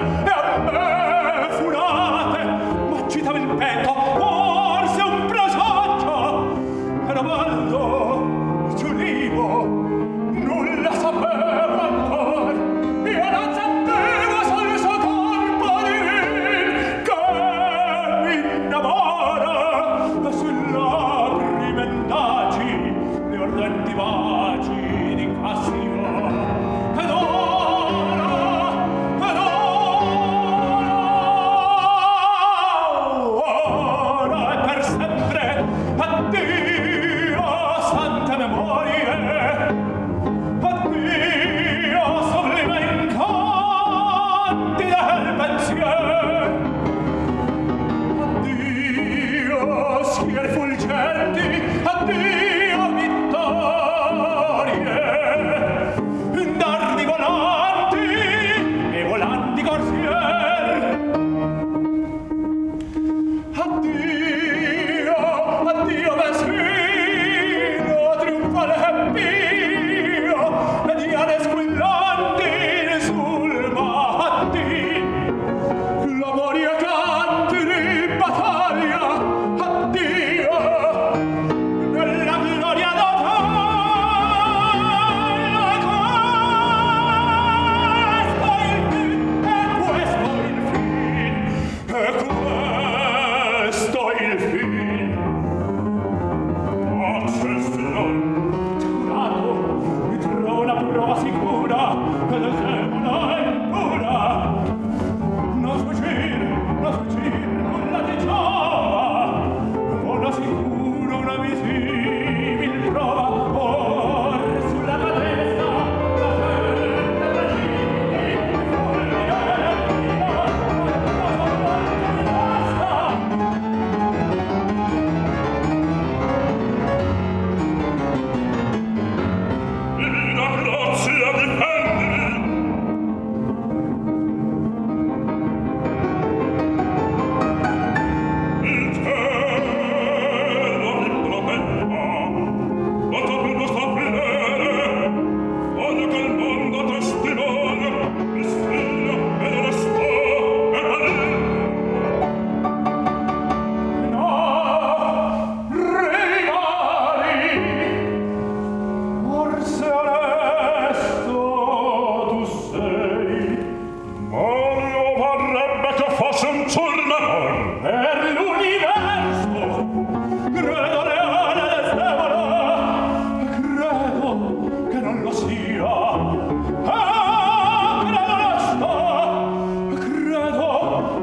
Hallelujah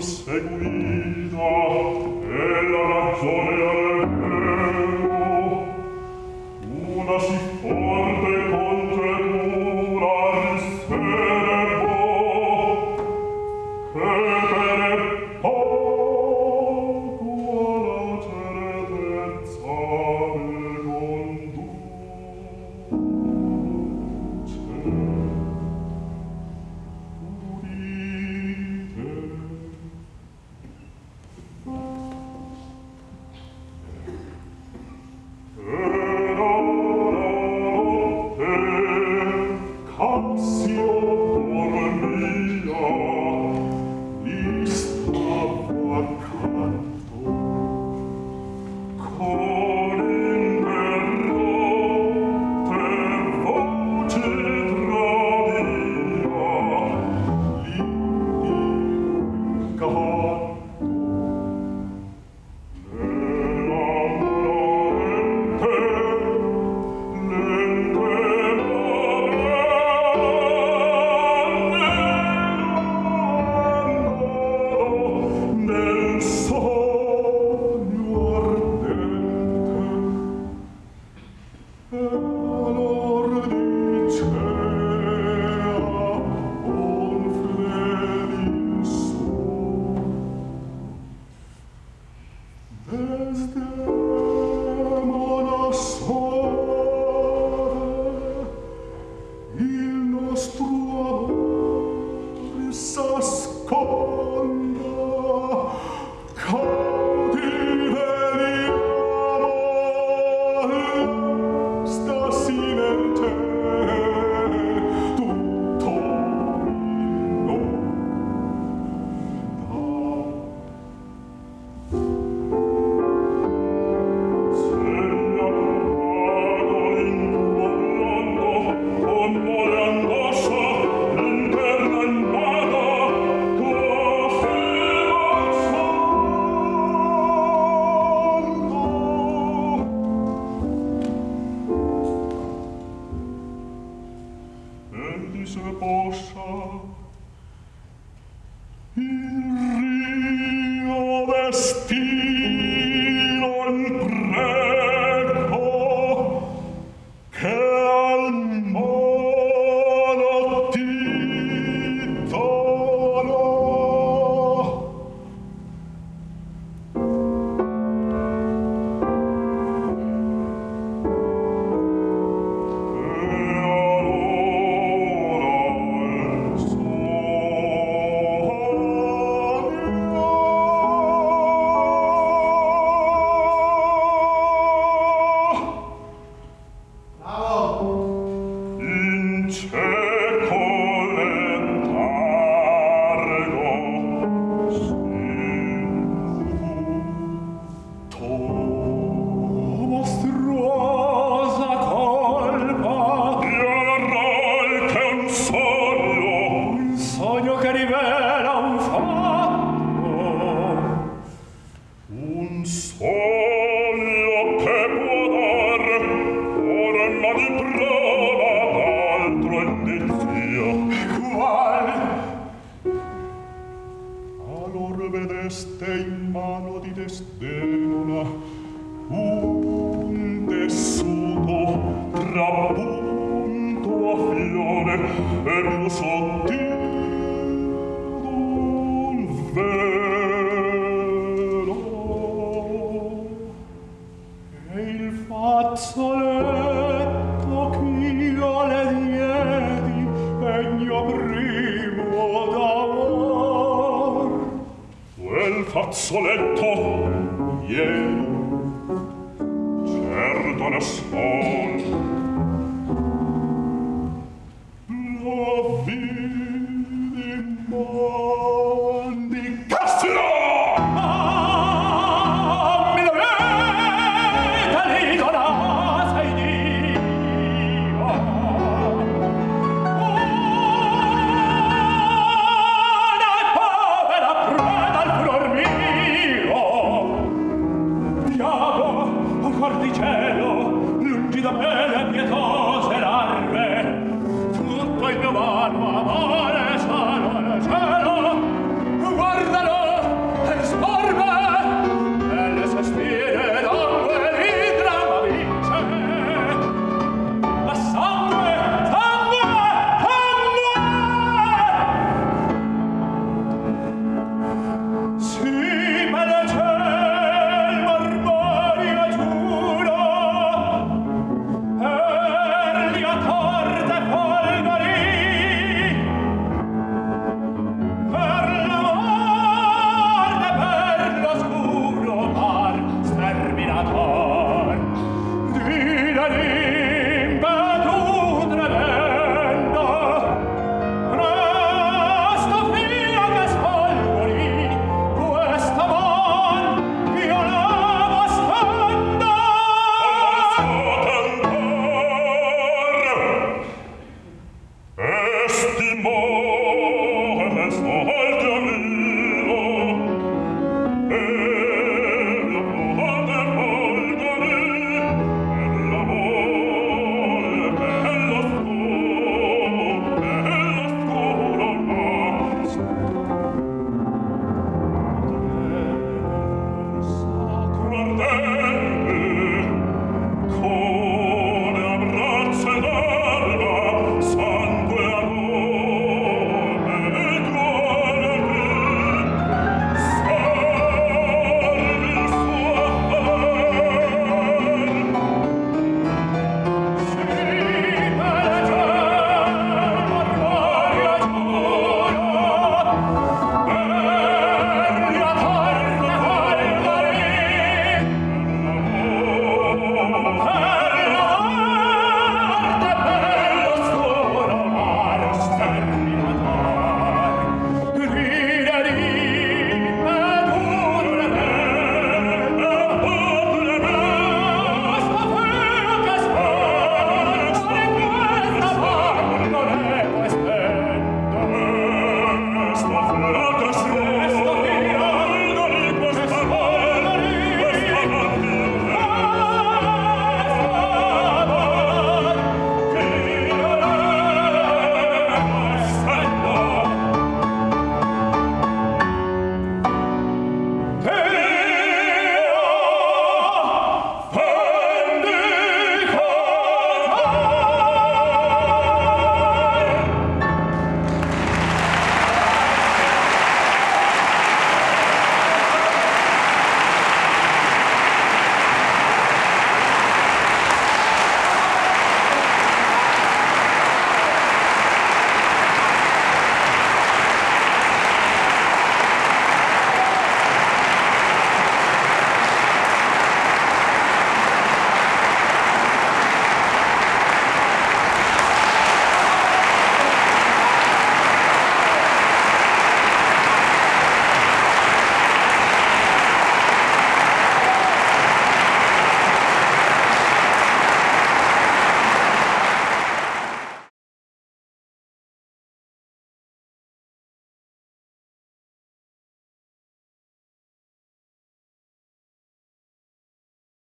seguita è la ragione home. Christi punto a fiore e più sottile un velo. E il fazzoletto ch'io le diedi pegno primo d'amor. Quel fazzoletto ieri certo